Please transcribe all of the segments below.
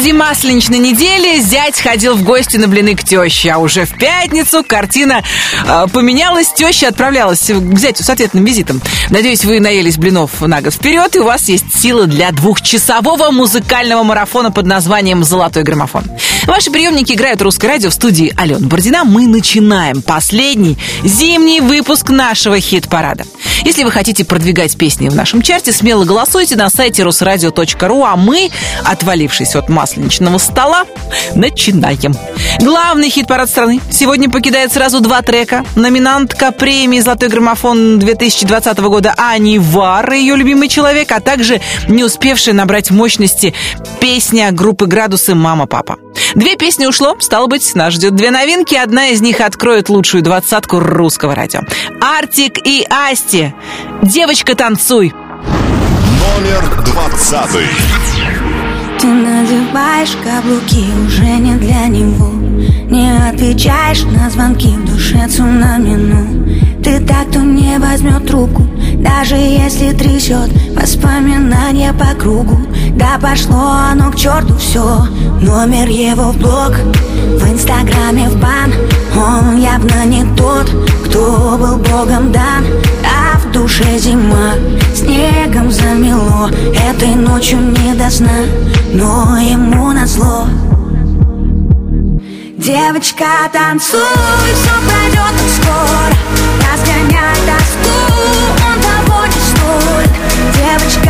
Впереди масленичной недели зять ходил в гости на блины к теще, а уже в пятницу картина э, поменялась, теща отправлялась к зятю с ответным визитом. Надеюсь, вы наелись блинов на год вперед, и у вас есть силы для двухчасового музыкального марафона под названием «Золотой граммофон». Ваши приемники играют русское радио в студии Алена Бородина. Мы начинаем последний зимний выпуск нашего хит-парада. Если вы хотите продвигать песни в нашем чарте, смело голосуйте на сайте русрадио.ру, а мы, отвалившись от масленичного стола, начинаем. Главный хит-парад страны сегодня покидает сразу два трека. Номинантка премии «Золотой граммофон» 2020 года Ани Вар, ее любимый человек, а также не успевшая набрать мощности песня группы «Градусы» «Мама-папа». Две песни ушло, стало быть, нас ждет две новинки. Одна из них откроет лучшую двадцатку русского радио. Артик и Асти. Девочка, танцуй. Номер двадцатый. Надеваешь каблуки уже не для него. Не отвечаешь на звонки в душе цунамину. Ты так, кто не возьмет трубку Даже если трясет воспоминания по кругу. Да пошло оно к черту все Номер его в блог. В инстаграме в бан Он явно не тот, кто был богом дан душе зима Снегом замело Этой ночью не до сна Но ему назло. Девочка, танцуй, все пройдет так скоро Разгоняй тоску, он того не стоит Девочка,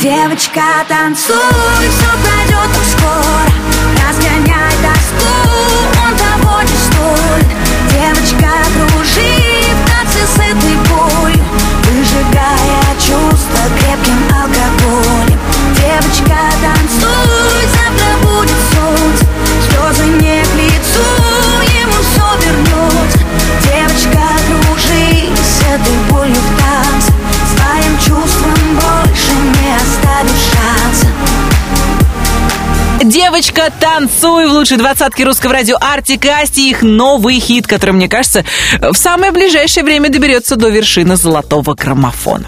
Девочка, танцуй, все пройдет так скоро. Разгоняй тоску, он того не стоит Девочка, кружи в танце этой болью Выжигая чувства крепким алкоголем. Девочка, танцуй, завтра будет солнце Слезы не к лицу, ему все вернется Девочка, кружи с этой болью в Девочка, танцуй в лучшей двадцатке русского радио Артик и Асти. Их новый хит, который, мне кажется, в самое ближайшее время доберется до вершины золотого граммофона.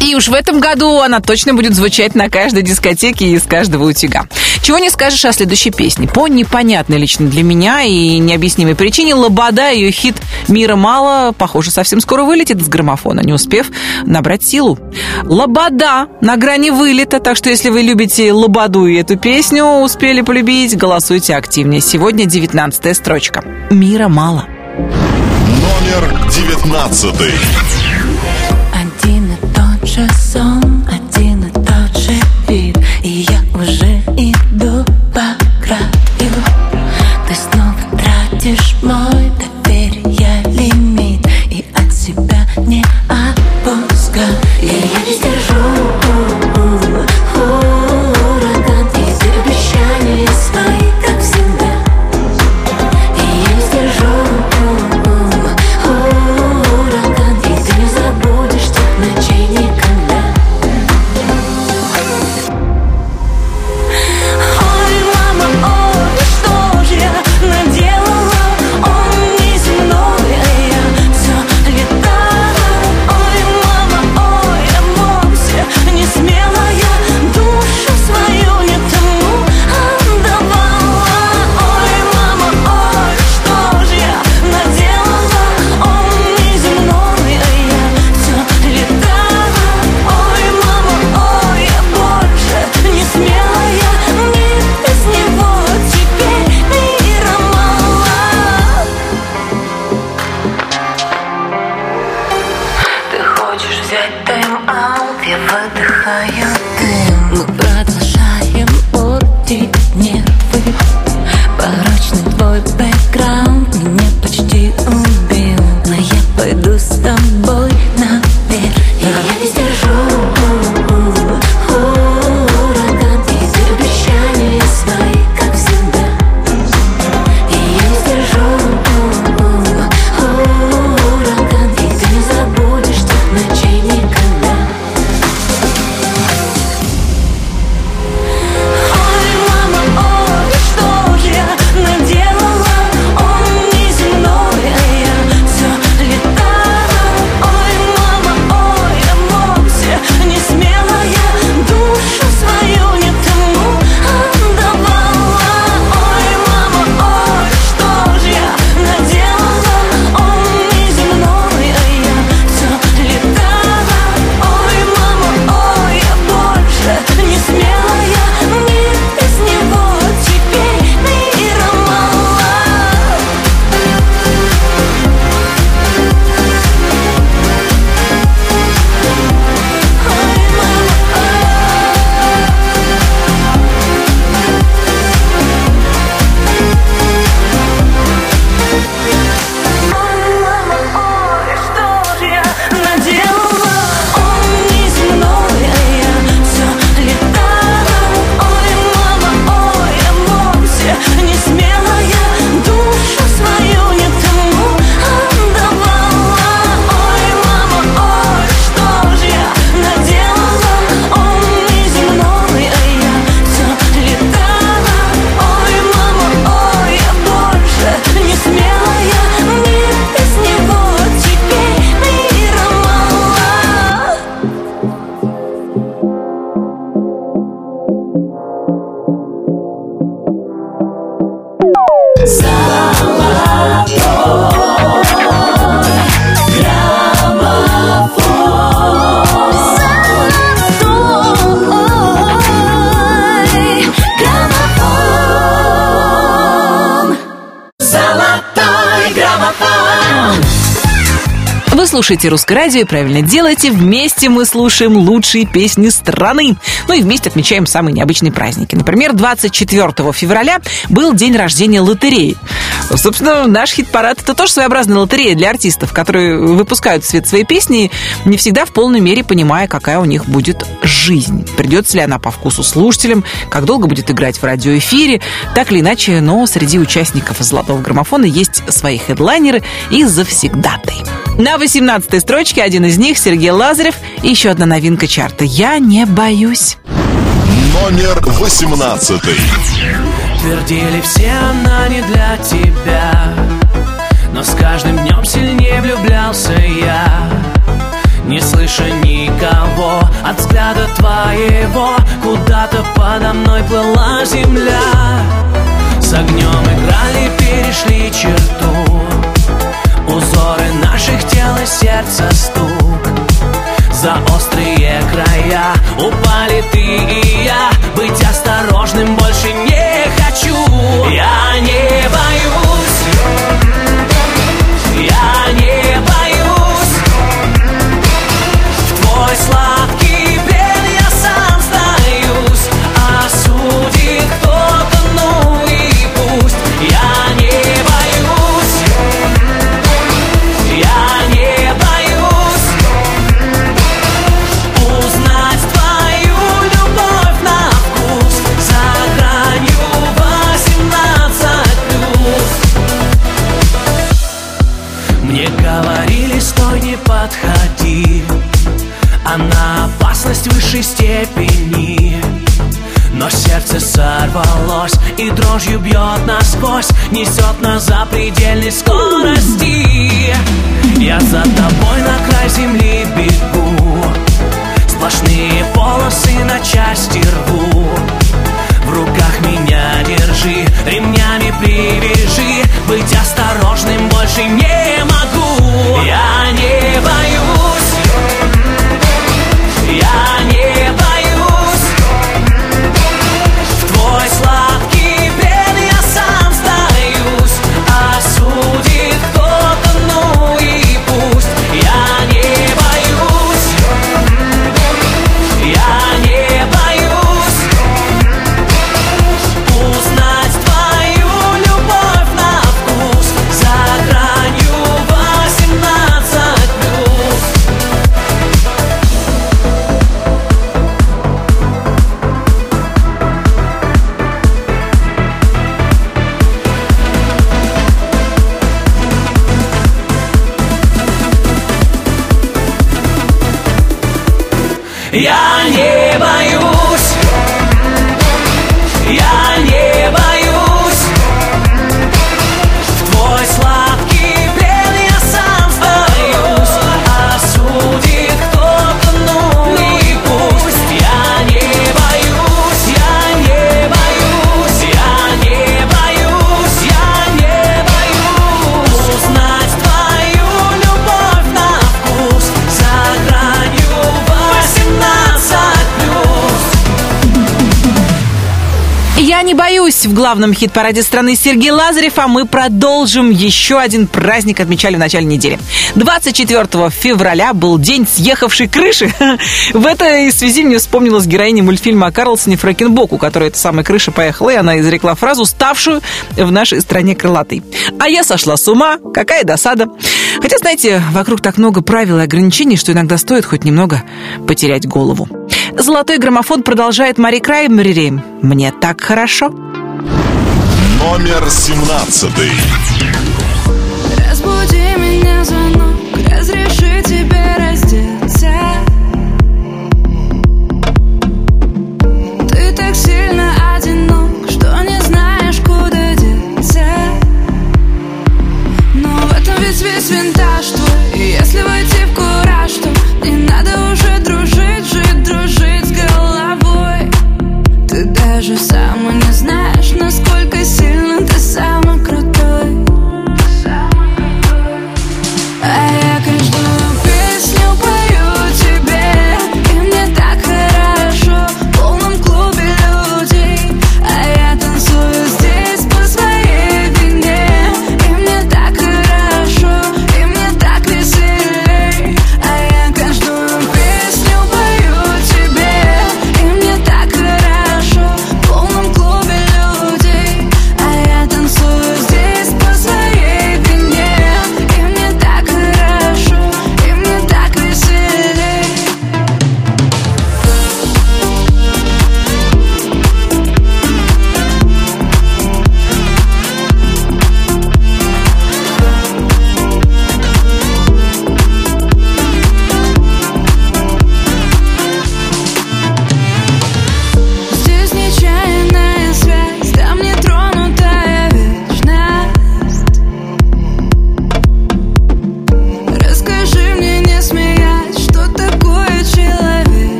И уж в этом году она точно будет звучать на каждой дискотеке и из каждого утюга. Чего не скажешь о следующей песне. По непонятной лично для меня и необъяснимой причине Лобода, ее хит «Мира мало», похоже, совсем скоро вылетит из граммофона, не успев набрать силу. Лобода на грани вылета, так что если вы любите Лободу и эту песню, успели полюбить, голосуйте активнее. Сегодня 19 строчка. «Мира мало». Номер девятнадцатый. Один и Вы слушаете «Русское радио» и правильно делаете. Вместе мы слушаем лучшие песни страны. Ну и вместе отмечаем самые необычные праздники. Например, 24 февраля был день рождения лотереи. Собственно, наш хит-парад — это тоже своеобразная лотерея для артистов, которые выпускают в свет свои песни, не всегда в полной мере понимая, какая у них будет жизнь. Придется ли она по вкусу слушателям, как долго будет играть в радиоэфире. Так или иначе, но среди участников «Золотого граммофона» есть свои хедлайнеры и завсегдаты. На 18-й строчке один из них Сергей Лазарев и еще одна новинка чарта «Я не боюсь». Номер 18. Твердили все, она не для тебя Но с каждым днем сильнее влюблялся я Не слыша никого от взгляда твоего Куда-то подо мной плыла земля С огнем играли, перешли черту Узоры наших тел и сердца стук. За острые края упали ты и я. Быть осторожным больше не хочу. Я не боюсь опасность высшей степени. Но сердце сорвалось и дрожью бьет насквозь Несет нас за предельной скорости. Я за тобой на край земли бегу Сплошные полосы на части рву. В руках меня держи, ремнями привяжи Быть осторожным больше не могу. Я не боюсь боюсь в главном хит-параде страны Сергей Лазарев, а мы продолжим еще один праздник отмечали в начале недели. 24 февраля был день съехавшей крыши. В этой связи мне вспомнилась героиня мультфильма о Карлсоне Фрэкенбоку, которая эта самая крыша поехала, и она изрекла фразу, ставшую в нашей стране крылатой. А я сошла с ума, какая досада. Хотя, знаете, вокруг так много правил и ограничений, что иногда стоит хоть немного потерять голову. Золотой граммофон продолжает Мари Краймерери. Мне так хорошо. Номер семнадцатый. Разбуди меня звонок, разреши тебе раздеться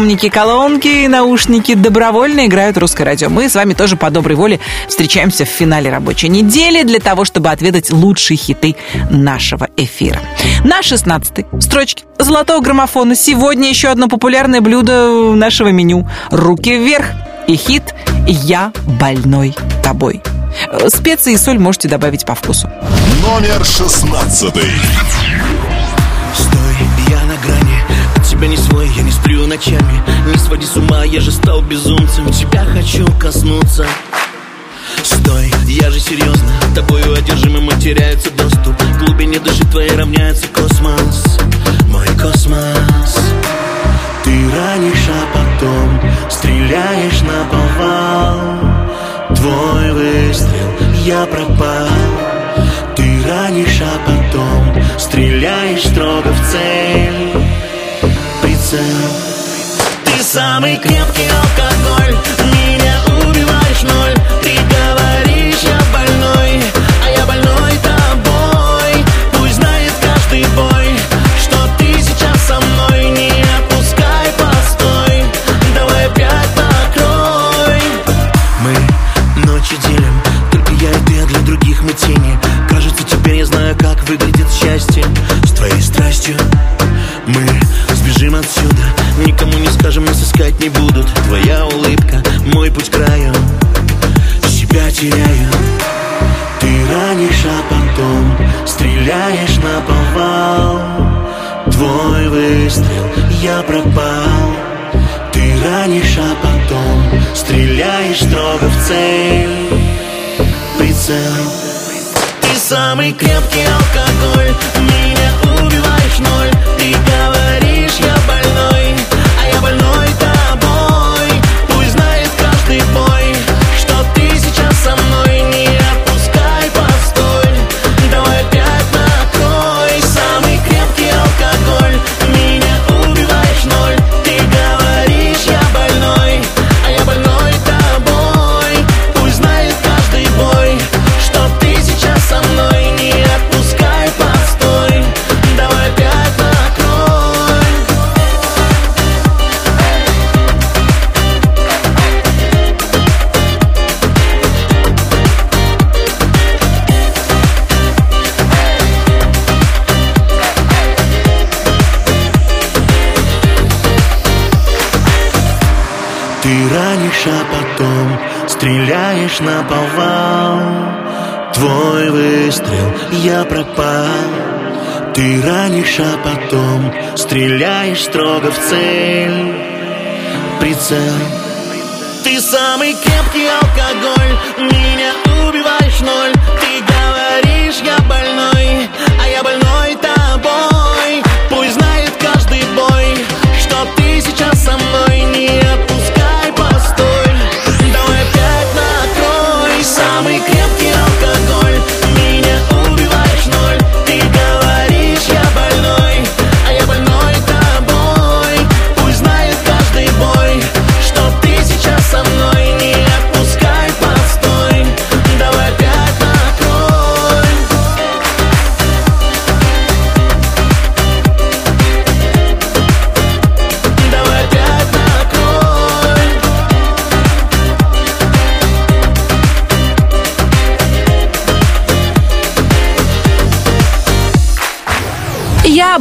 приемники, колонки, наушники добровольно играют русское радио. Мы с вами тоже по доброй воле встречаемся в финале рабочей недели для того, чтобы отведать лучшие хиты нашего эфира. На 16 строчке золотого граммофона сегодня еще одно популярное блюдо нашего меню. Руки вверх и хит «Я больной тобой». Э, Специи и соль можете добавить по вкусу. Номер шестнадцатый. Стой, я на грани От тебя не свой, я не сплю ночами. Не своди с ума, я же стал безумцем. Тебя хочу коснуться. Стой, я же серьезно. Тобою одержимым теряется доступ. К глубине души твоей равняется космос. Мой космос. Ты ранишь, а потом Стреляешь на повал. Твой выстрел, я пропал. Ты ранишь, а потом стреляешь строго самый крепкий алкоголь в цель. Прицел. Ты самый крепкий алкоголь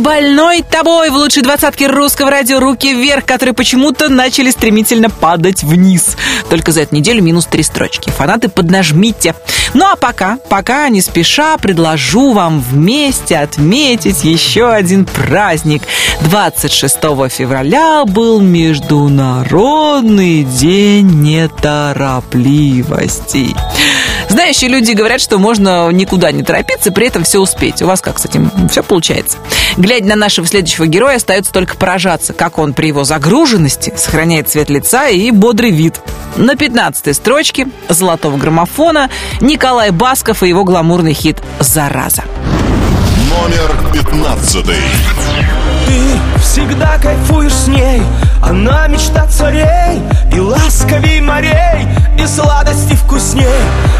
больной тобой в лучшей двадцатке русского радио «Руки вверх», которые почему-то начали стремительно падать вниз. Только за эту неделю минус три строчки. Фанаты, поднажмите. Ну а пока, пока не спеша, предложу вам вместе отметить еще один праздник. 26 февраля был Международный день неторопливости. Знающие люди говорят, что можно никуда не торопиться, при этом все успеть. У вас как с этим все получается? Глядя на нашего следующего героя, остается только поражаться, как он при его загруженности сохраняет цвет лица и бодрый вид. На 15 строчке золотого граммофона Николай Басков и его гламурный хит «Зараза». Номер пятнадцатый. Ты всегда кайфуешь с ней. Она мечта царей И ласковей морей И сладости вкусней.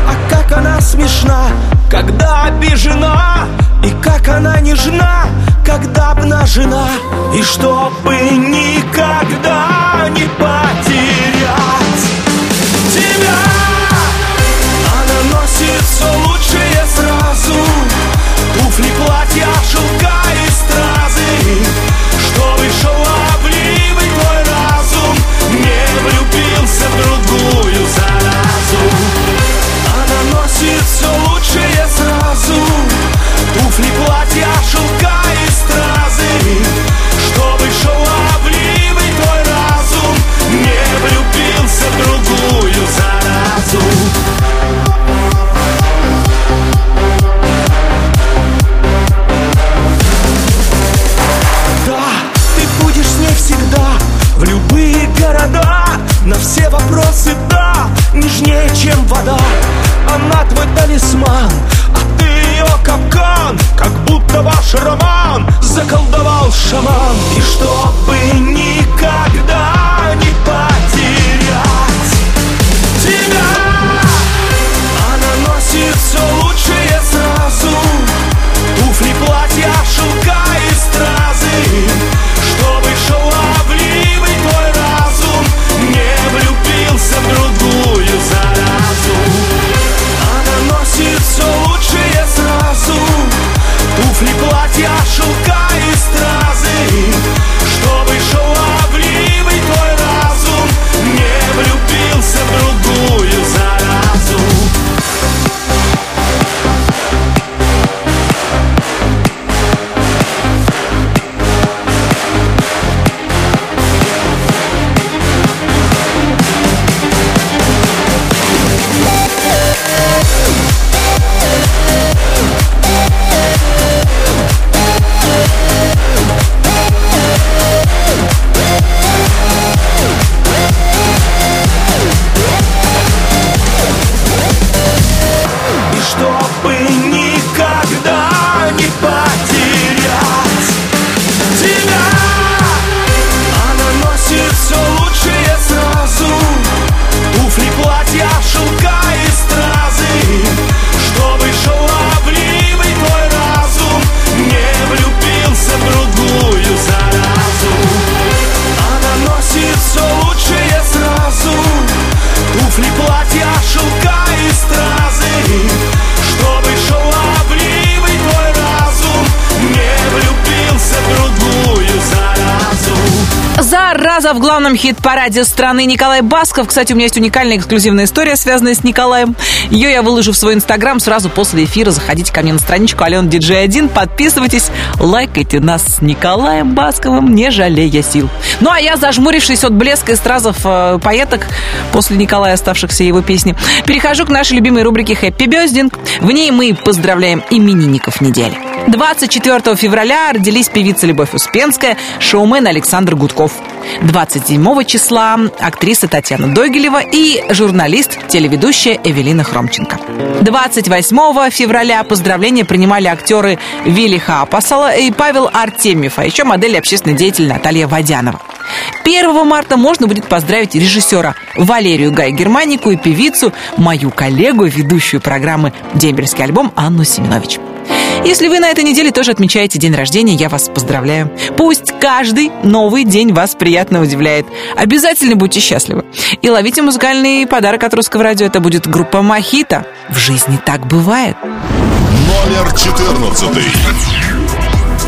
А как она смешна Когда обижена И как она нежна Когда обнажена. И чтобы никогда не потерять вода Она твой талисман, а ты ее капкан Как будто ваш роман заколдовал шаман. И чтобы не Зараза в главном хит-параде страны Николай Басков. Кстати, у меня есть уникальная эксклюзивная история, связанная с Николаем. Ее я выложу в свой инстаграм сразу после эфира. Заходите ко мне на страничку Алена Диджей 1, подписывайтесь, лайкайте нас с Николаем Басковым, не жалея сил. Ну а я, зажмурившись от блеска и стразов э, поэток после Николая оставшихся его песни, перехожу к нашей любимой рубрике «Хэппи Бездинг». В ней мы поздравляем именинников недели. 24 февраля родились певица Любовь Успенская, шоумен Александр Гудков. 27 числа актриса Татьяна Дойгелева и журналист, телеведущая Эвелина Хромченко. 28 февраля поздравления принимали актеры Вилли Хапасала и Павел Артемьев, а еще модель и общественный деятель Наталья Водянова. 1 марта можно будет поздравить режиссера Валерию Гай Германику и певицу, мою коллегу, ведущую программы «Дембельский альбом» Анну Семенович. Если вы на этой неделе тоже отмечаете день рождения, я вас поздравляю. Пусть каждый новый день вас приятно удивляет. Обязательно будьте счастливы. И ловите музыкальный подарок от русского радио. Это будет группа Мохито. В жизни так бывает. Номер четырнадцатый.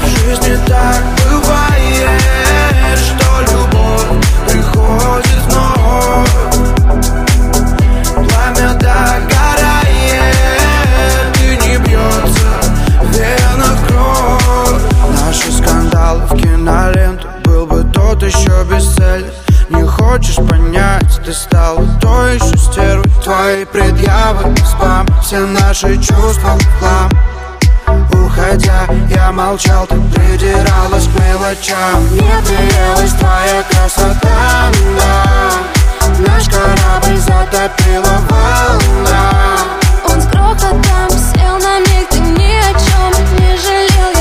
В жизни так бывает, еще бестселлер Не хочешь понять, ты стала той еще стервой. Твои предъявы, спам, все наши чувства в хлам. Уходя, я молчал, ты придиралась к мелочам. Мне приелась твоя красота, да Наш корабль затопила волна. Он с грохотом сел на миг, ты ни о чем не жалел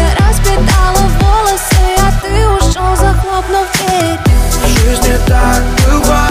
В жизни так бывает,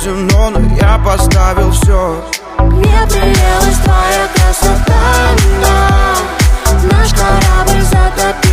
казино, но я поставил все Мне приелась твоя красота, но Наш корабль затопила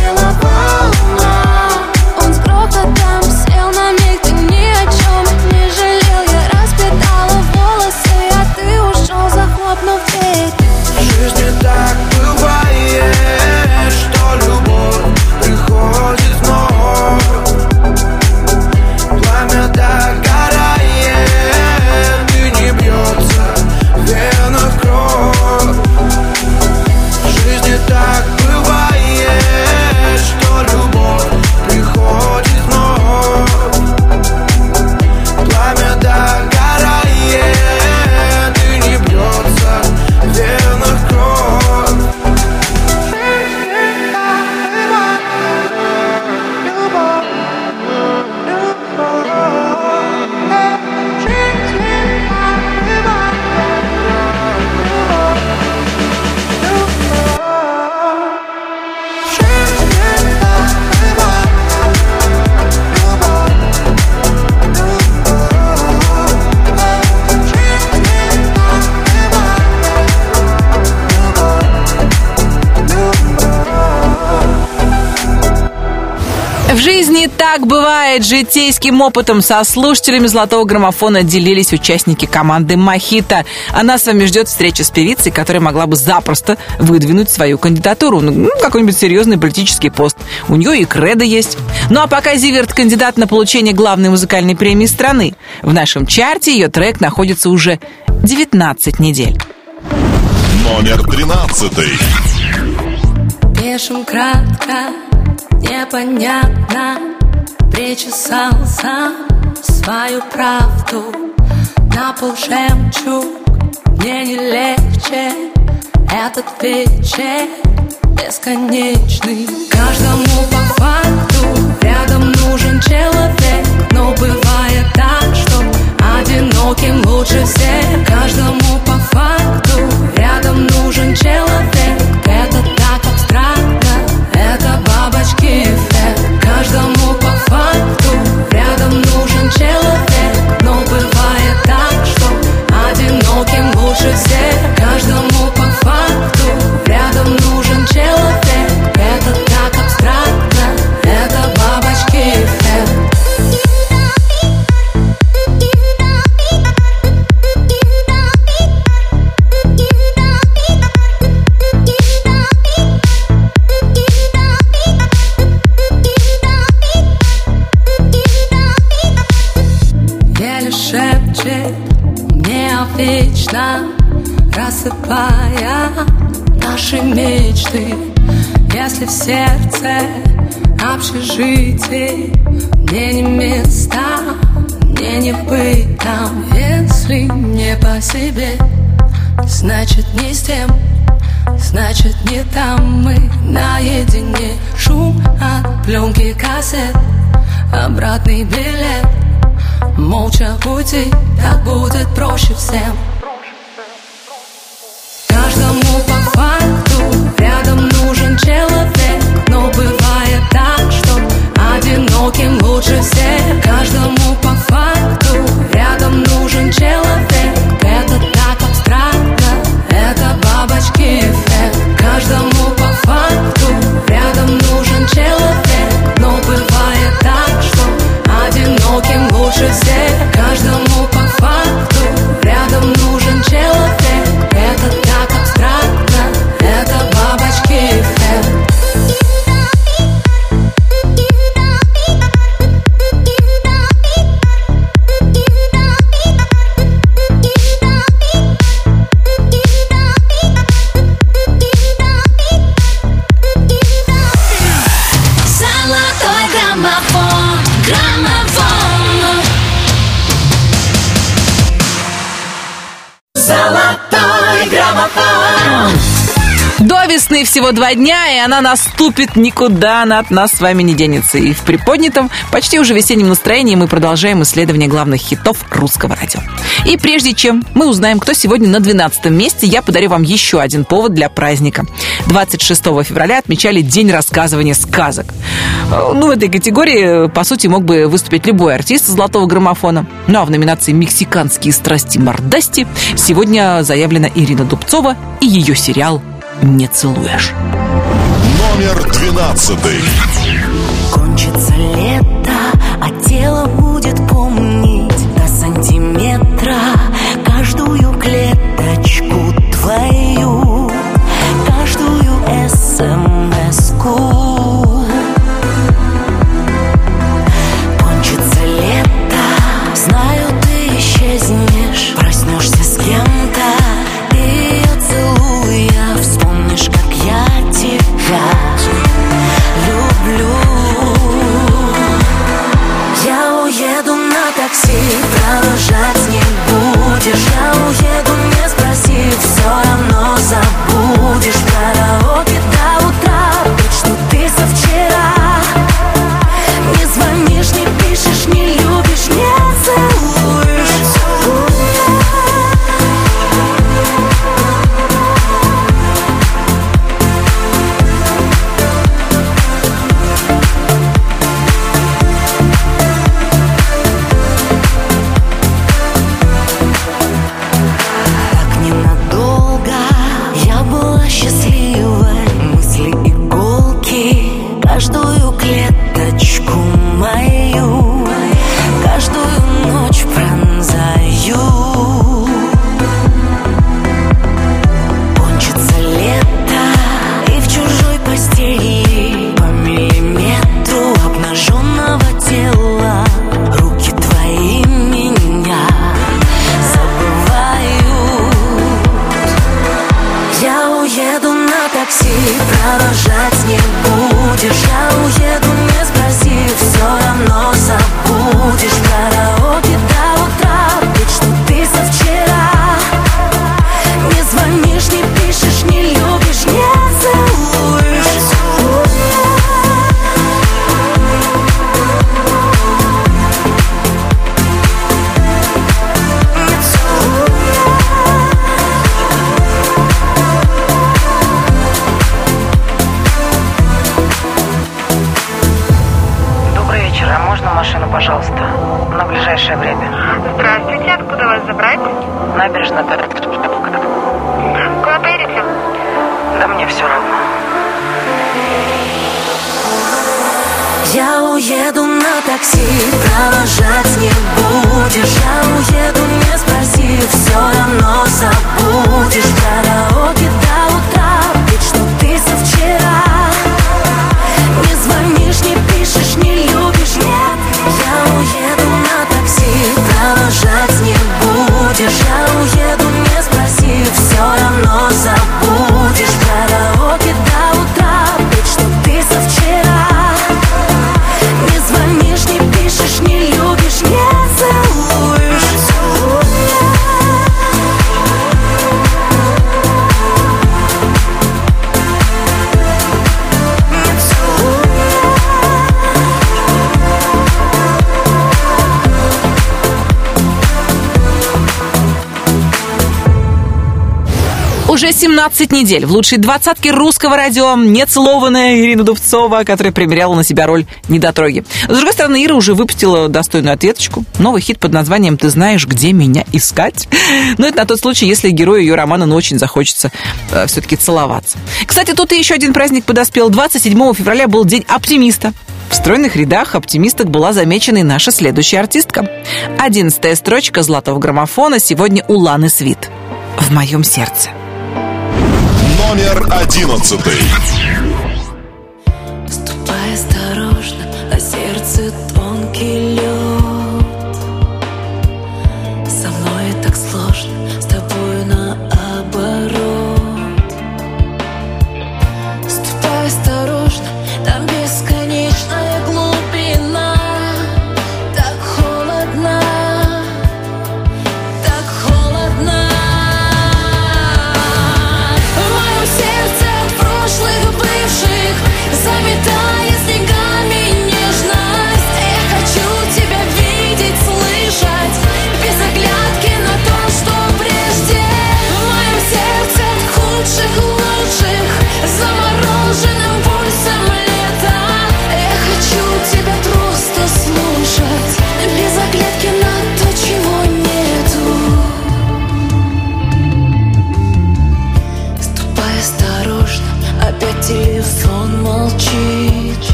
продолжает житейским опытом. Со слушателями «Золотого граммофона» делились участники команды «Мохито». Она с вами ждет встречи с певицей, которая могла бы запросто выдвинуть свою кандидатуру. Ну, какой-нибудь серьезный политический пост. У нее и кредо есть. Ну а пока Зиверт кандидат на получение главной музыкальной премии страны. В нашем чарте ее трек находится уже 19 недель. Номер тринадцатый. Пишем кратко, непонятно Причесал сам свою правду. На пол жемчуг мне не легче. Этот вечер бесконечный. Каждому по факту рядом нужен человек. Но бывает так, что одиноким лучше всех. Каждому по факту рядом нужен человек. Это всего два дня, и она наступит никуда, она от нас с вами не денется. И в приподнятом, почти уже весеннем настроении мы продолжаем исследование главных хитов русского радио. И прежде чем мы узнаем, кто сегодня на 12 месте, я подарю вам еще один повод для праздника. 26 февраля отмечали День рассказывания сказок. Э, Ну, в этой категории, э, по сути, мог бы выступить любой артист золотого граммофона. Ну, а в номинации «Мексиканские страсти мордасти» сегодня заявлена Ирина Дубцова и ее сериал «Не целуешь». Номер двенадцатый. Кончится лето, а тело будет помнить до сантиметра каждую клеточку твою, 17 недель в лучшей двадцатке русского радио нецелованная Ирина Дубцова, которая примеряла на себя роль недотроги. С другой стороны, Ира уже выпустила достойную ответочку. Новый хит под названием «Ты знаешь, где меня искать?» Но это на тот случай, если герою ее романа ну, очень захочется э, все-таки целоваться. Кстати, тут и еще один праздник подоспел. 27 февраля был День оптимиста. В стройных рядах оптимисток была замечена и наша следующая артистка. Одиннадцатая строчка золотого граммофона сегодня у Ланы Свит. «В моем сердце». Номер одиннадцатый.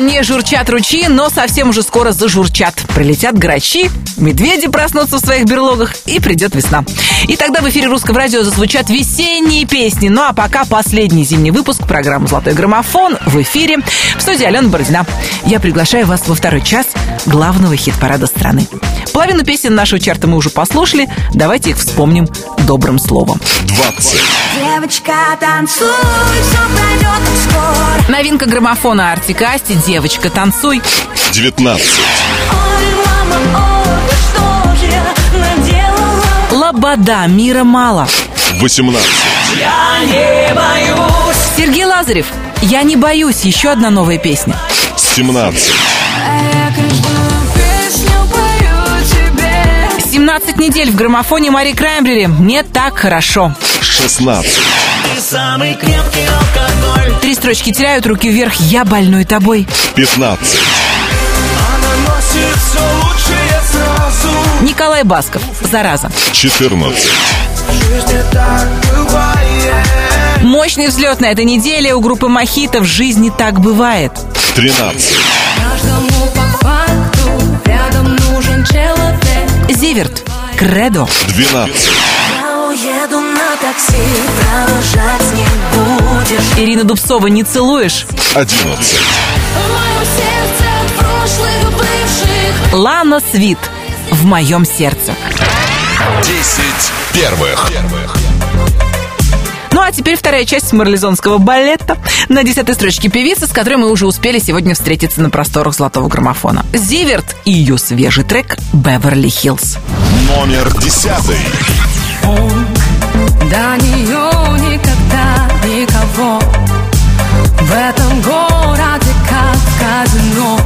Не журчат ручьи, но совсем уже скоро зажурчат. Прилетят грачи, медведи проснутся в своих берлогах, и придет весна. И тогда в эфире русского радио зазвучат весенние песни. Ну а пока последний зимний выпуск программы «Золотой граммофон» в эфире. В студии Алена Бородина. Я приглашаю вас во второй час главного хит-парада страны. Половину песен нашего чарта мы уже послушали. Давайте их вспомним добрым словом. 20. Девочка, танцуй, все пройдет скоро Новинка граммофона Артикасти «Девочка, танцуй». 19. Ой, мама, ой, что же я наделала? «Лобода, мира мало». 18. Сергей Лазарев «Я не боюсь» еще одна новая песня. 17. Я каждую песню пою тебе 17 недель в граммофоне Мари Краймбрери «Мне так хорошо». 16. Самый крепкий алкоголь Три строчки теряют руки вверх «Я больной тобой». 15. Она носит все лучшее сразу Николай Басков «Зараза». 14. В жизни так бывает Мощный взлет на этой неделе у группы Мохито «В жизни так бывает». 13. Каждому по факту рядом нужен человек Зиверт «Кредо». 12. Такси, провожать не будешь Ирина Дубцова «Не целуешь». 11. В моем сердце прошлых бывших Лана Свит «В моем сердце». 10 первых. Ну а теперь вторая часть марлезонского балета. На десятой строчке певица, с которой мы уже успели сегодня встретиться на просторах золотого граммофона. Зиверт и ее свежий трек «Беверли Хиллз». Номер 10. До нее никогда никого. В этом городе как казино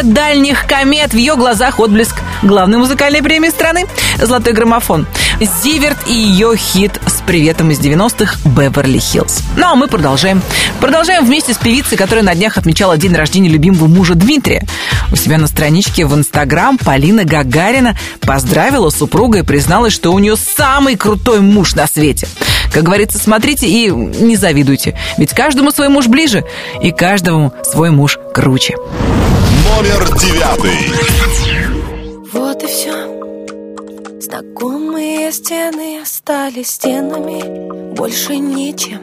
рассвет дальних комет, в ее глазах отблеск главной музыкальной премии страны «Золотой граммофон». Зиверт и ее хит с приветом из 90-х «Беверли Хиллз». Ну а мы продолжаем. Продолжаем вместе с певицей, которая на днях отмечала день рождения любимого мужа Дмитрия. У себя на страничке в Инстаграм Полина Гагарина поздравила супруга и призналась, что у нее самый крутой муж на свете. Как говорится, смотрите и не завидуйте. Ведь каждому свой муж ближе, и каждому свой муж круче. Номер 9. Вот и все. Знакомые стены остались стенами, больше ничем.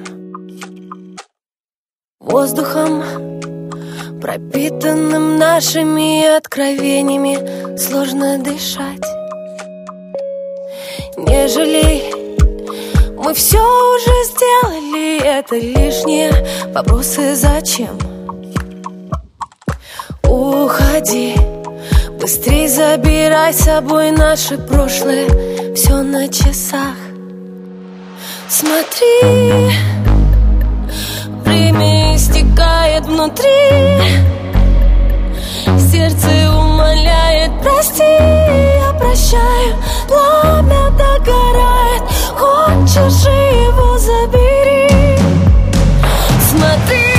Воздухом Пропитанным нашими откровениями Сложно дышать Не жалей Мы все уже сделали Это лишние вопросы зачем Уходи Быстрей забирай с собой наше прошлое. Все на часах. Смотри Время истекает внутри. Сердце умоляет Прости, я прощаю. Пламя догорает Хочешь его забери. Смотри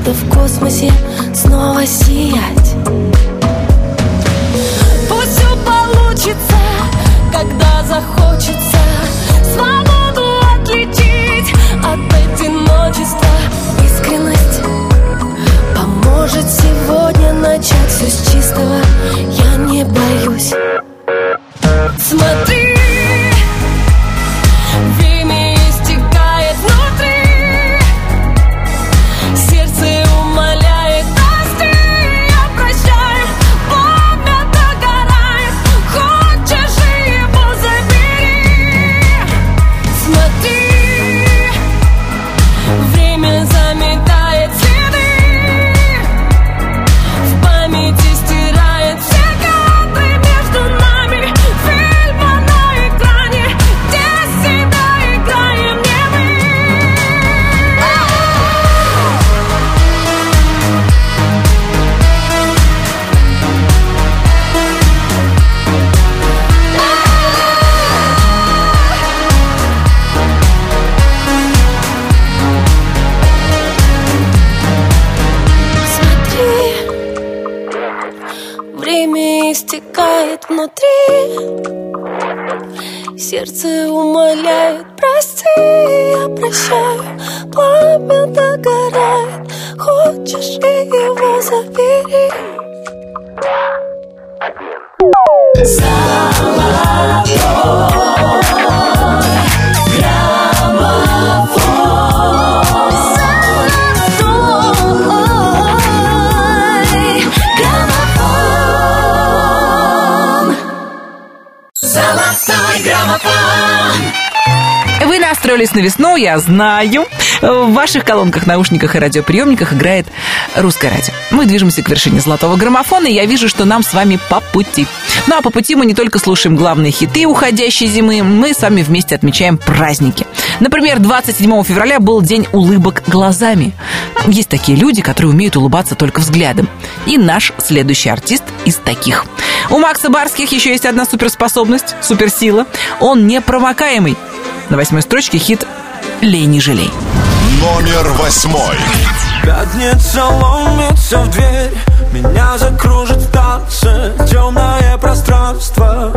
где-то в космосе Снова сиять. Пусть все получится, когда захочется. Свободу отличить от одиночества. Искренность Поможет сегодня начать все с чистого. Я не боюсь. Смотри я знаю. В ваших колонках, наушниках и радиоприемниках играет русское радио. Мы движемся к вершине золотого граммофона, и я вижу, что нам с вами по пути. Ну а по пути мы не только слушаем главные хиты уходящей зимы, мы с вами вместе отмечаем праздники. Например, 27 февраля был день улыбок глазами. Есть такие люди, которые умеют улыбаться только взглядом. И наш следующий артист из таких. У Макса Барских еще есть одна суперспособность, суперсила. Он непромокаемый. На восьмой строчке хит «Лей, не жалей». Номер восьмой. Пятница ломится в дверь Меня закружит в танце Темное пространство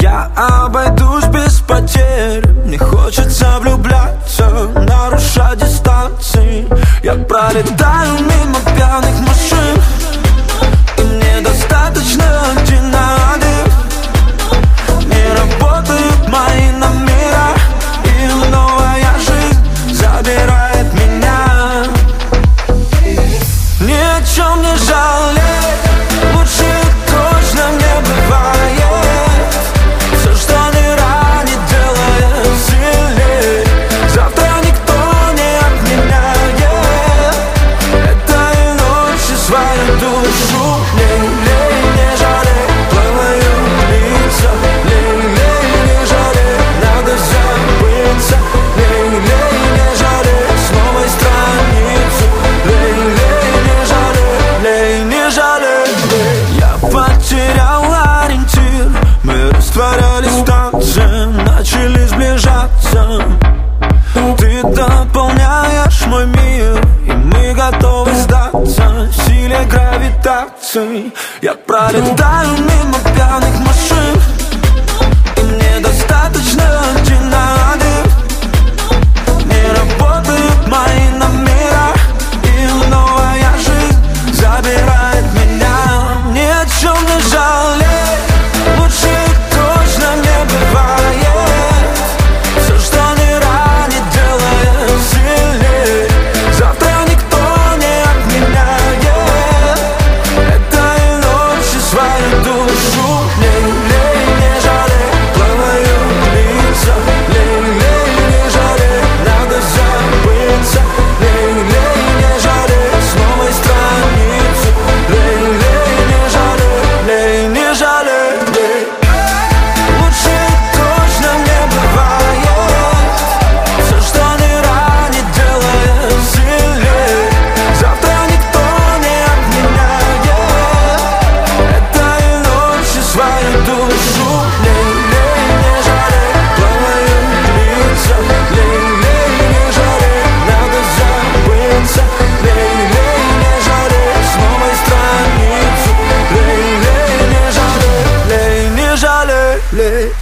Я обойдусь без потерь Мне хочется влюбляться Нарушать дистанции Я пролетаю мимо пьяных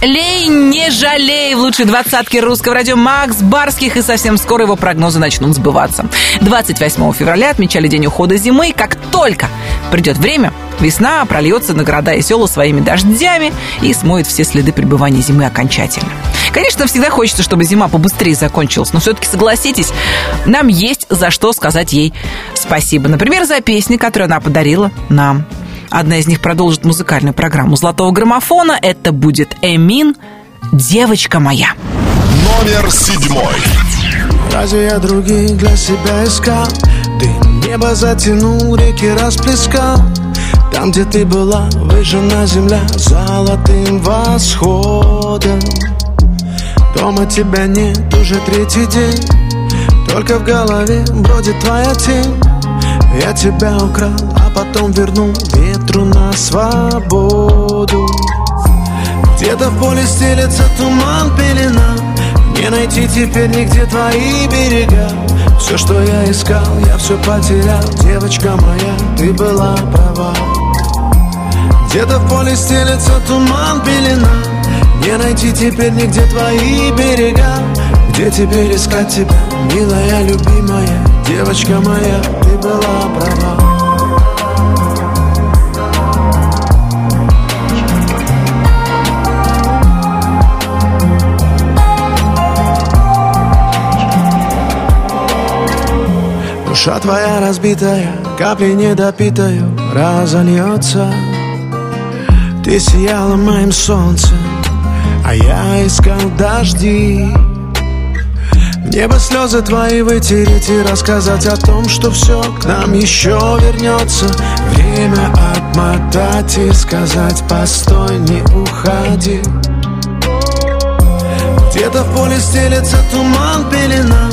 лей не жалей в лучшей двадцатке русского радио Макс Барских, и совсем скоро его прогнозы начнут сбываться. 28 февраля отмечали день ухода зимы, и как только придет время, весна прольется на города и села своими дождями и смоет все следы пребывания зимы окончательно. Конечно, всегда хочется, чтобы зима побыстрее закончилась, но все-таки согласитесь, нам есть за что сказать ей спасибо. Например, за песни, которые она подарила нам. Одна из них продолжит музыкальную программу «Золотого граммофона». Это будет Эмин «Девочка моя». Номер седьмой. Разве я других для себя искал? Ты небо затянул, реки расплескал Там, где ты была, выжжена земля золотым восходом Дома тебя нет уже третий день Только в голове бродит твоя тень Я тебя украл, а потом вернул ветру на свободу. Где-то в поле стелется туман, пелена. Не найти теперь нигде твои берега. Все, что я искал, я все потерял. Девочка моя, ты была права. Где-то в поле стелется туман, пелена. Не найти теперь нигде твои берега. Где теперь искать тебя, милая, любимая Девочка моя, ты была права. Душа твоя разбитая, капли недопитаю разольется. Ты сияла моим солнцем, а я искал дожди Мне бы слезы твои вытереть и рассказать о том, что все к нам еще вернется Время отмотать и сказать, постой, не уходи Где-то в поле стелется туман, пелена.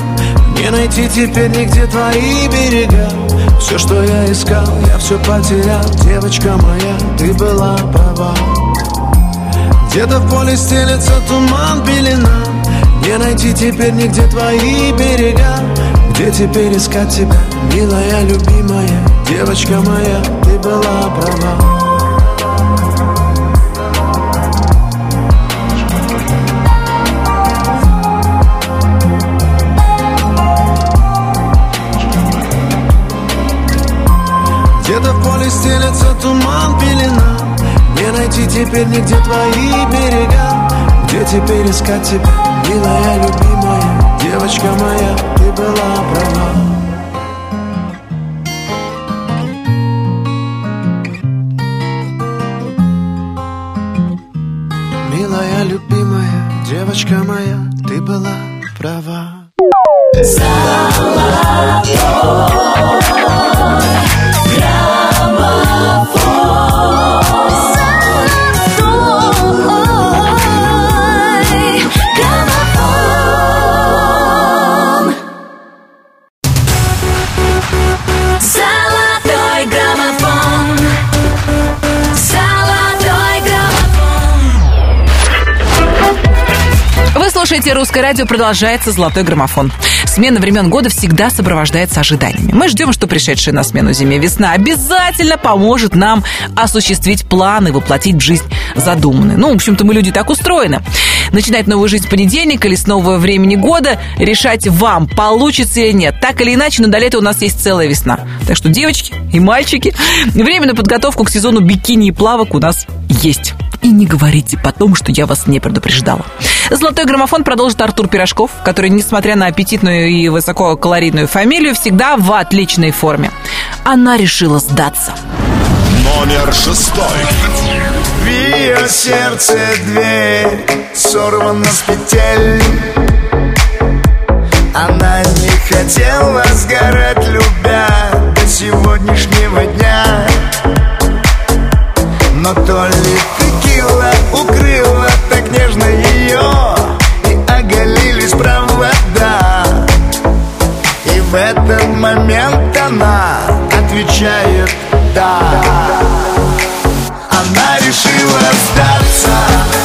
Не найти теперь нигде твои берега. Все, что я искал, я все потерял. Девочка моя, ты была права. Где-то в поле стелется туман, пелена Не найти теперь нигде твои берега? Где теперь искать тебя, милая, любимая? Девочка моя, ты была права. Где-то в поле стелется туман, пелена. Не найти теперь нигде твои берега? Где теперь искать тебя, милая, любимая Девочка моя, ты была права. Милая, любимая, девочка моя, ты была права слушаете «Русское радио», продолжается «Золотой граммофон». Смена времен года всегда сопровождается ожиданиями. Мы ждем, что пришедшая на смену зиме весна обязательно поможет нам осуществить планы, воплотить в жизнь задуманные. Ну, в общем-то, мы люди так устроены. Начинать новую жизнь с понедельника или с нового времени года решать вам, получится или нет. Так или иначе, но до лета у нас есть целая весна. Так что, девочки и мальчики, время на подготовку к сезону бикини и плавок у нас есть. И не говорите потом, что я вас не предупреждала. Золотой граммофон продолжит Артур Пирожков, который, несмотря на аппетитную и высококалорийную фамилию, всегда в отличной форме. Она решила сдаться. Номер шестой. В ее сердце дверь сорвана с петель Она не хотела сгорать, любя до сегодняшнего дня Но то ли текила укрыла так нежно ее И оголились провода. И в этот момент она отвечает «да» Она решила сдаться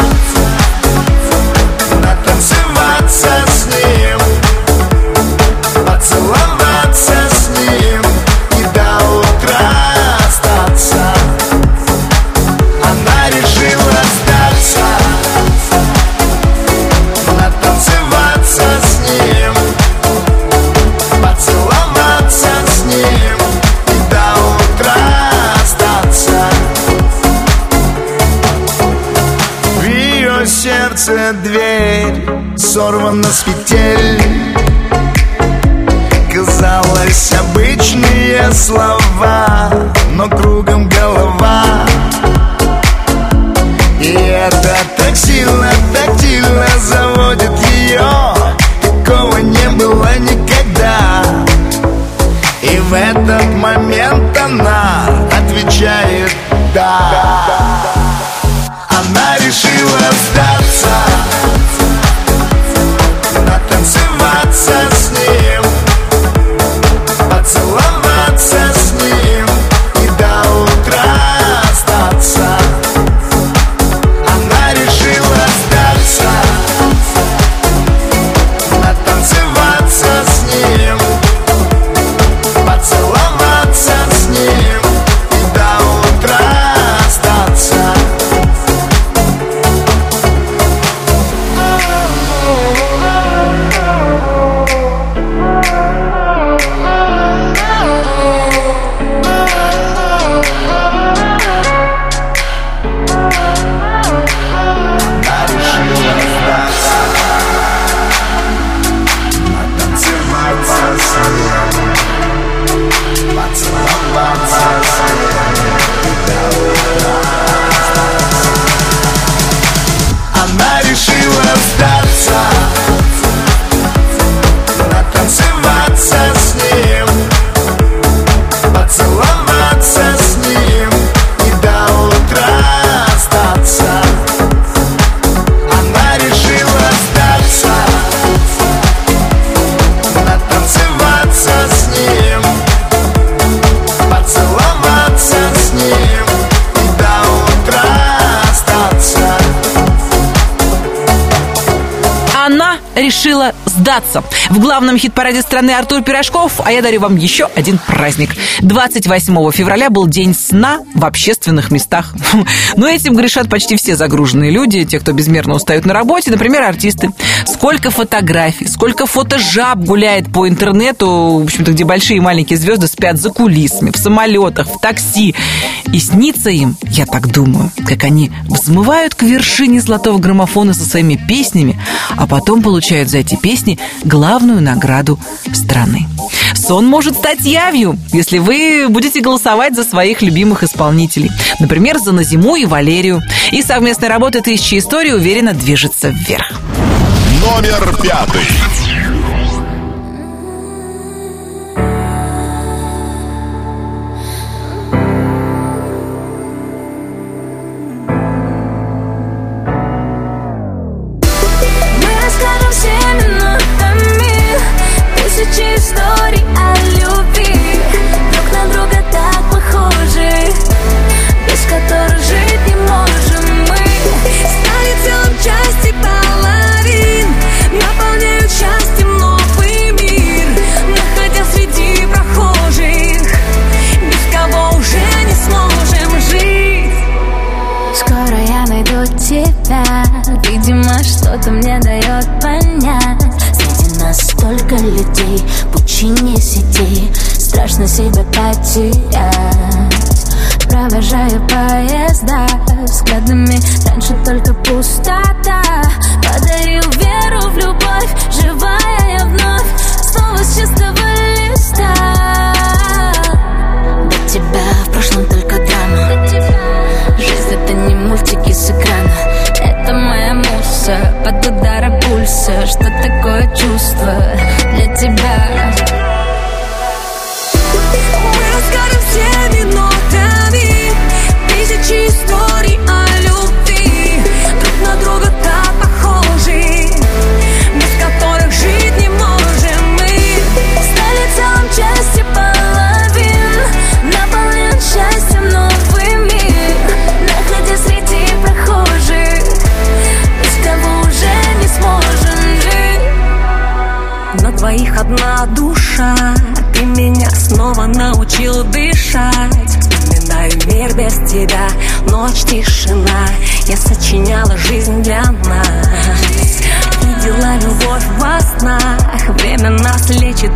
сорвана с петель Казалось, обычные слова Но кругом решила сдаться. В главном хит-параде страны Артур Пирожков, а я дарю вам еще один праздник. 28 февраля был день сна в общественных местах. Но этим грешат почти все загруженные люди, те, кто безмерно устают на работе, например, артисты. Сколько фотографий, сколько фотожаб гуляет по интернету, в общем-то, где большие и маленькие звезды спят за кулисами, в самолетах, в такси. И снится им, я так думаю, как они взмывают к вершине золотого граммофона со своими песнями, а потом получают за эти песни главную награду страны. Сон может стать явью, если вы будете голосовать за своих любимых исполнителей. Например, за Назиму и Валерию. И совместная работа «Тысячи историй» уверенно движется вверх. Номер пятый.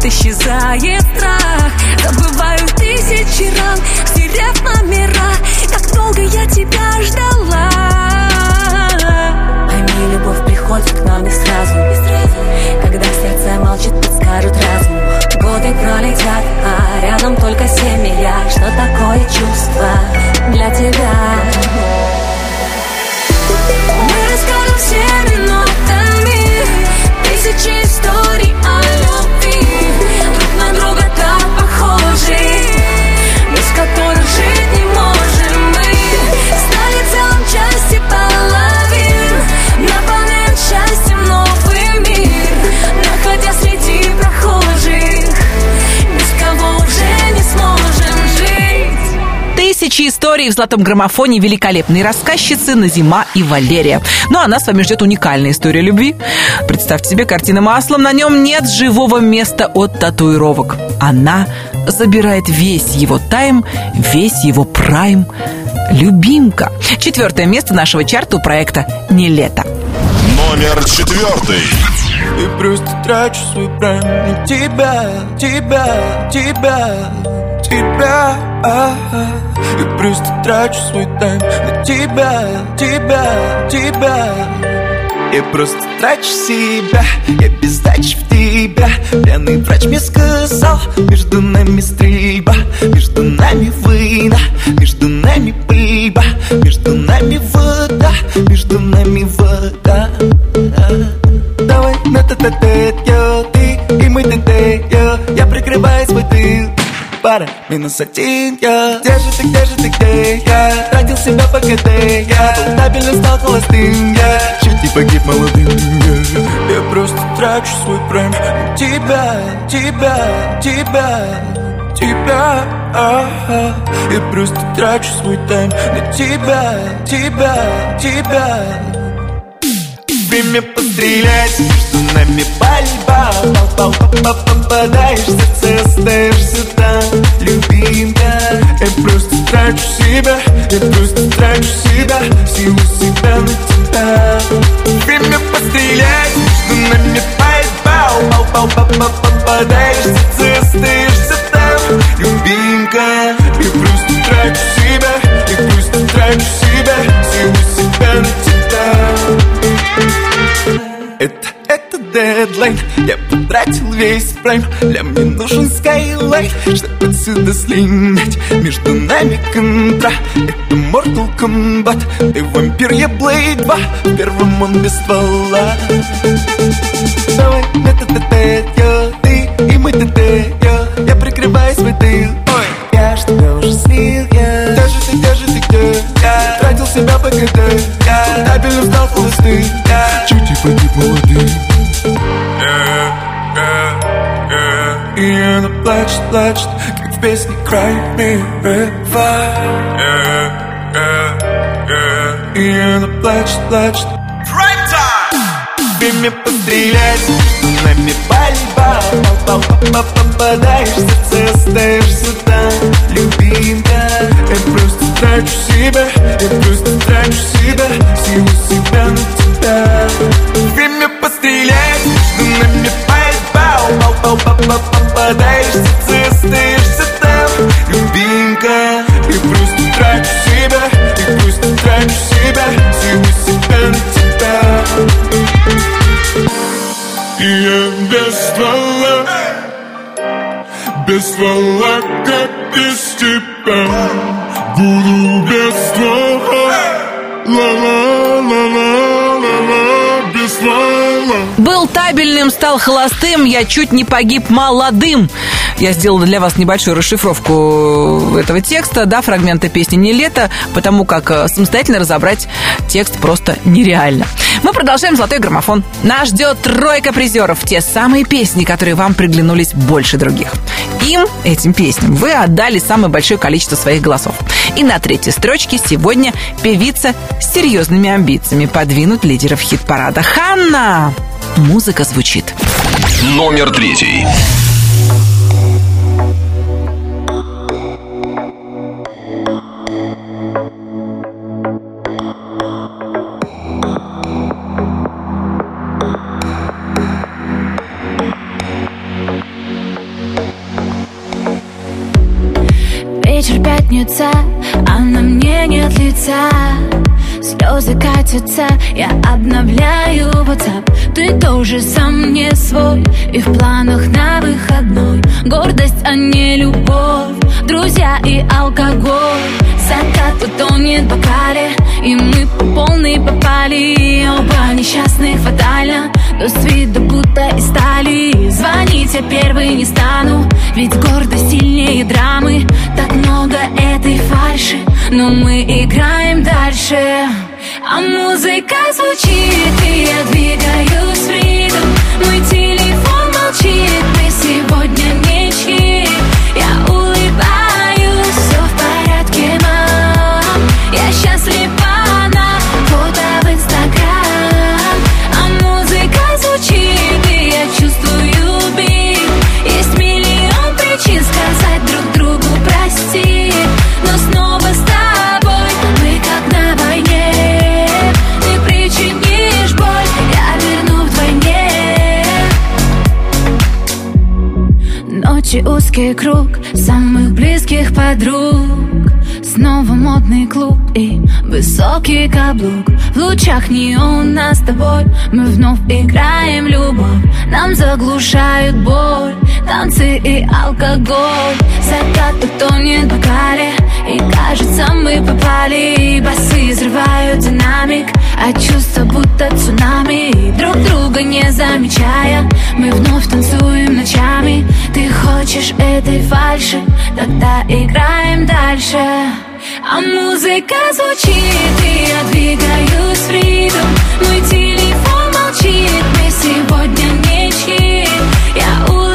Исчезает страх. Забываю тысячи ран Стерев номера. Как долго я тебя ждала. Пойми, любовь приходит к нам не сразу. Когда сердце молчит, подскажет разум. Годы пролетят, а рядом только семья. Что такое чувство для тебя? Тысячи историй в золотом граммофоне великолепные рассказчицы Назима и Валерия. Ну а нас с вами ждет уникальная история любви. Представьте себе картина маслом, на нем нет живого места от татуировок. Она забирает весь его тайм, весь его прайм. Любимка. Четвертое место нашего чарта у проекта «Не лето». Номер четвертый. И просто трачу свой прайм на тебя, тебя, тебя, тебя. И просто трачу свой тайм на тебя, тебя, тебя. Я просто трачу себя, я без в тебя. Пьяный врач мне сказал, между нами стрельба Между нами война, между нами пыльба Между нами вода, между нами вода. Давай на тет тет йо Ты и мы тет йо Я прикрываю свой тыл Пара, минус один, я. Где же ты, где же ты, где я? Тратил себя по КД, я. Был стабильно, стал холостым, я. Чуть не погиб молодым, я. Я просто трачу свой прайм. Тебя, тебя, тебя Тебя, а-а. Я просто трачу свой тайм. На тебя, тебя, тебя Время пострелять, между нами пальба Пал, пал, попадаешь в сердце, остаешься там. Любимка, я просто трачу себя Я просто трачу себя, силу себя на тебя. Время пострелять, между нами пальба Пал, пал, попадаешь в сердце, остаешься там. Любимка, я просто трачу себя Я просто трачу себя, силу себя на тебя это, это дедлайн. Я потратил весь прайм. Для мне нужен скайлайт Чтобы отсюда слинять. Между нами контра. Это Mortal Kombat. Ты вампир, я Блейд 2 В он без ствола. Давай, это ТТ, йо Ты и мы ТТ, йо Я прикрываю свой тыл. Ой, я ж тебя уже слил, я. Где же ты, где же ты, где? Я? Тратил себя по КД Я. Стабильно стал холостым Она плачет, плачет, как в песне Cry Me River И она плачет, плачет Время пострелять, между нами пальба Пал, пал, пал, попадаешь в сердце, остаешься там Любимка, я просто трачу себя Я просто трачу себя, силу себя на тебя Время попадаешь застаешься там Любимка, и просто трачу себя И просто трачу себя Всего себя на тебя И я без ствола Без ствола, как без тебя. Буду без ствола. Ла-ла ствола Был табельным, стал холостым, я чуть не погиб молодым. Я сделала для вас небольшую расшифровку этого текста, да, фрагмента песни «Не лето», потому как э, самостоятельно разобрать текст просто нереально. Мы продолжаем «Золотой граммофон». Нас ждет тройка призеров, те самые песни, которые вам приглянулись больше других. Им, этим песням, вы отдали самое большое количество своих голосов. И на третьей строчке сегодня певица с серьезными амбициями подвинуть лидеров хит-парада. Ханна! Музыка звучит. Номер третий. Вечер пятница, а на мне нет лица Слезы катятся, я обновляю WhatsApp. Ты тоже сам не свой И в планах на выходной. Гордость, а не любовь Друзья и алкоголь. Закат утонет в бокале И мы по полной попали. Оба несчастных фатально Но с виду будто из стали. Звонить я первый не стану Ведь гордость сильнее драмы. Так много этой фальши Но мы играем дальше А музыка звучит И я двигаюсь в ритм. Мой телефон молчит Мы сегодня ничьи Я узкий круг самых близких подруг. Снова модный клуб и высокий каблук. В лучах неона с тобой мы вновь играем любовь. Нам заглушают боль, танцы и алкоголь. Закат утонет в бокале и кажется мы попали. Басы взрывают динамик, а чувства будто цунами. Друг друга не замечая, мы вновь танцуем хочешь этой фальши, тогда играем дальше. А музыка звучит, и я двигаюсь в ритм. Мой телефон молчит, мы сегодня ничьи Я улыбаюсь,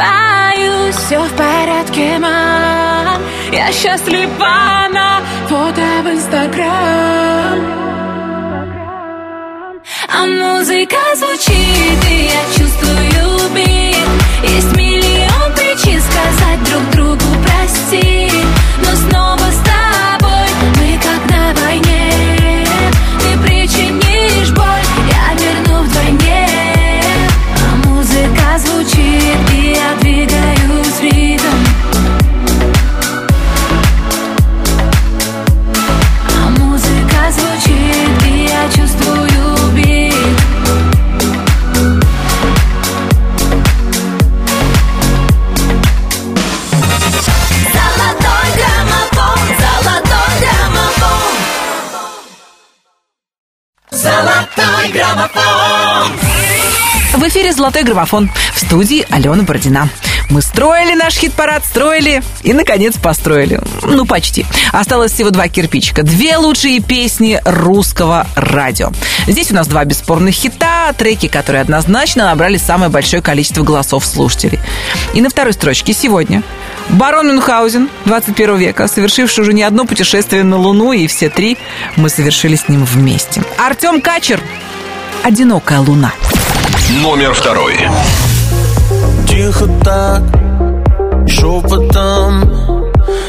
улыбаюсь, все в порядке, мам. Я счастлива на фото в Инстаграм. А музыка звучит, и я чувствую бит Есть миллион причин сказать друг другу прости Но снова эфире «Золотой граммофон» в студии Алена Бородина. Мы строили наш хит-парад, строили и, наконец, построили. Ну, почти. Осталось всего два кирпичика. Две лучшие песни русского радио. Здесь у нас два бесспорных хита, треки, которые однозначно набрали самое большое количество голосов слушателей. И на второй строчке сегодня Барон Мюнхгаузен 21 века, совершивший уже не одно путешествие на Луну, и все три мы совершили с ним вместе. Артем Качер «Одинокая луна». Номер второй. Тихо так, шепотом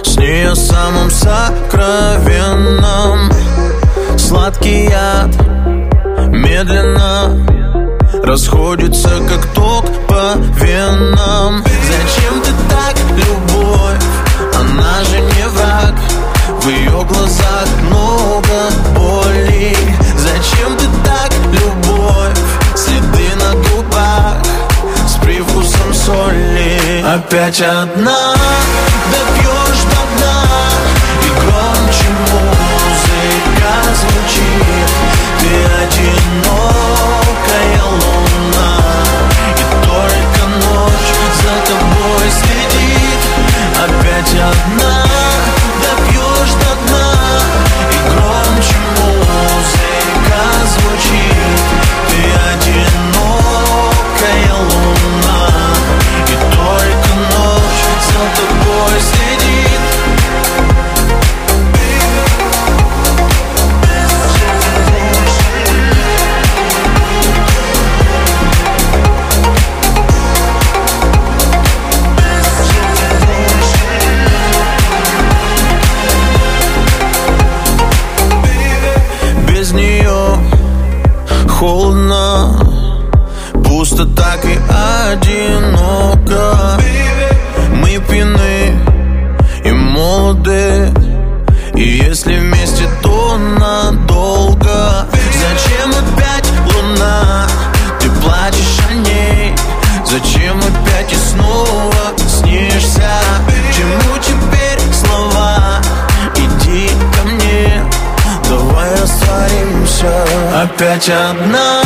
С ней о самом сокровенном Сладкий яд Медленно Расходится, как ток по венам Зачем ты так, любовь? Она же не враг В ее глазах много боли Зачем ты так, любовь? Соли. Опять одна, допьешь до дна. И громче музыка звучит. Ты одинокая луна. И только ночь за тобой следит. Опять одна, Опять одна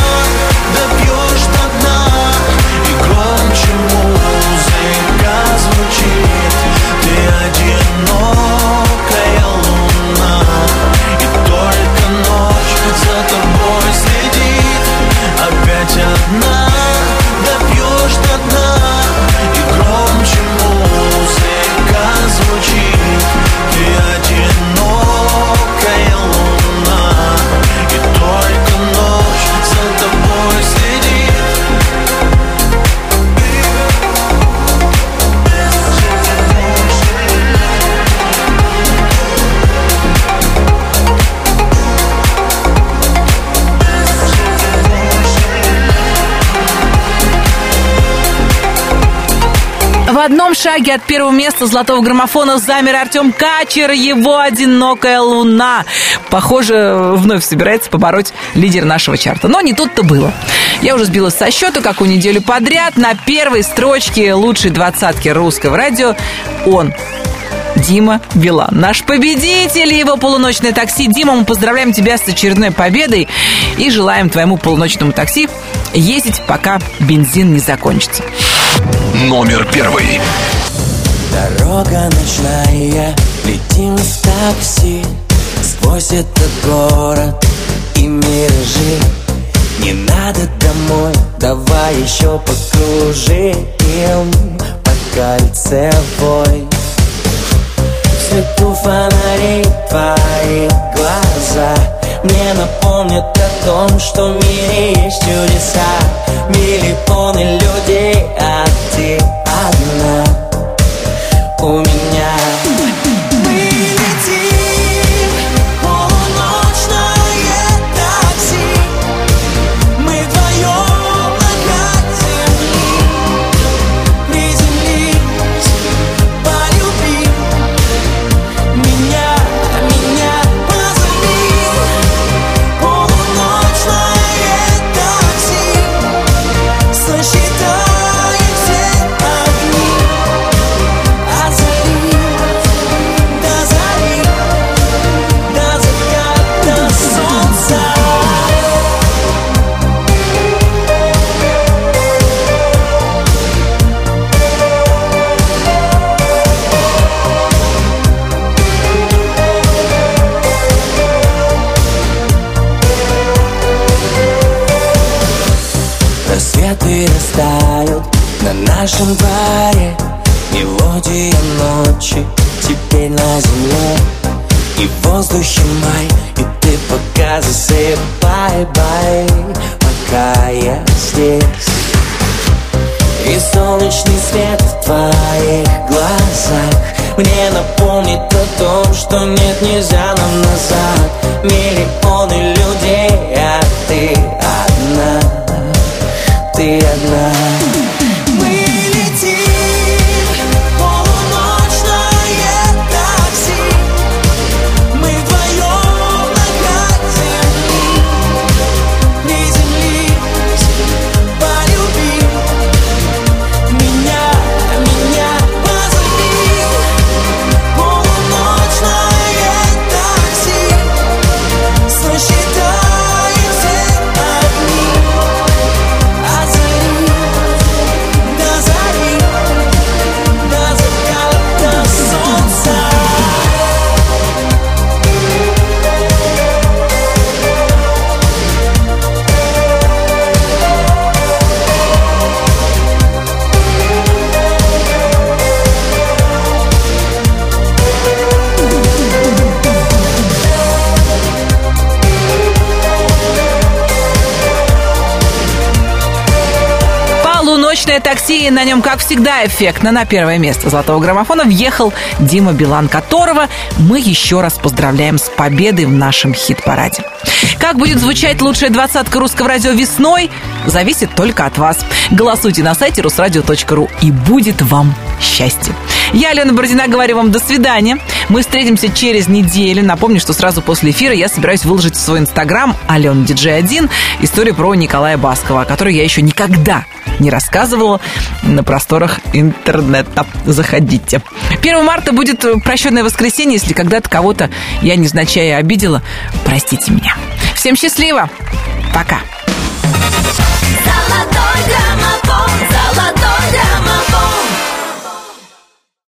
шаге от первого места золотого граммофона замер Артем Качер, его «Одинокая луна». Похоже, вновь собирается побороть лидер нашего чарта. Но не тут-то было. Я уже сбилась со счета, как у неделю подряд. На первой строчке лучшей двадцатки русского радио он, Дима Билан. Наш победитель и его полуночное такси. Дима, мы поздравляем тебя с очередной победой и желаем твоему полуночному такси ездить, пока бензин не закончится. Номер первый. Дорога ночная, летим в такси Сквозь этот город и миражи Не надо домой, давай еще покружим По кольцевой В свету фонарей твои глаза Мне напомнят о том, что в мире есть чудеса. Миллионы людей, а ты одна. У меня Рассветы растают на нашем дворе. Мелодия ночи теперь на земле. И в воздухе май И ты пока засыпай-бай Пока я здесь. И солнечный свет в твоих глазах Мне напомнит о том, что нет, нельзя нам назад. Миллионы людей, а Ты одна Полуночное такси, и на нем, как всегда, эффектно на первое место золотого граммофона въехал Дима Билан, которого мы еще раз поздравляем с победой в нашем хит-параде. Как будет звучать лучшая двадцатка русского радио весной, зависит только от вас. Голосуйте на сайте русрадио.ру, и будет вам счастье. Я, Алена Бородина, говорю вам до свидания. Мы встретимся через неделю. Напомню, что сразу после эфира я собираюсь выложить в свой инстаграм Алена Диджей 1 историю про Николая Баскова, о которой я еще никогда не рассказывала на просторах интернета. Заходите. 1 марта будет э, прощенное воскресенье. Если когда-то кого-то я незначая обидела, простите меня. Всем счастливо. Пока. Золотой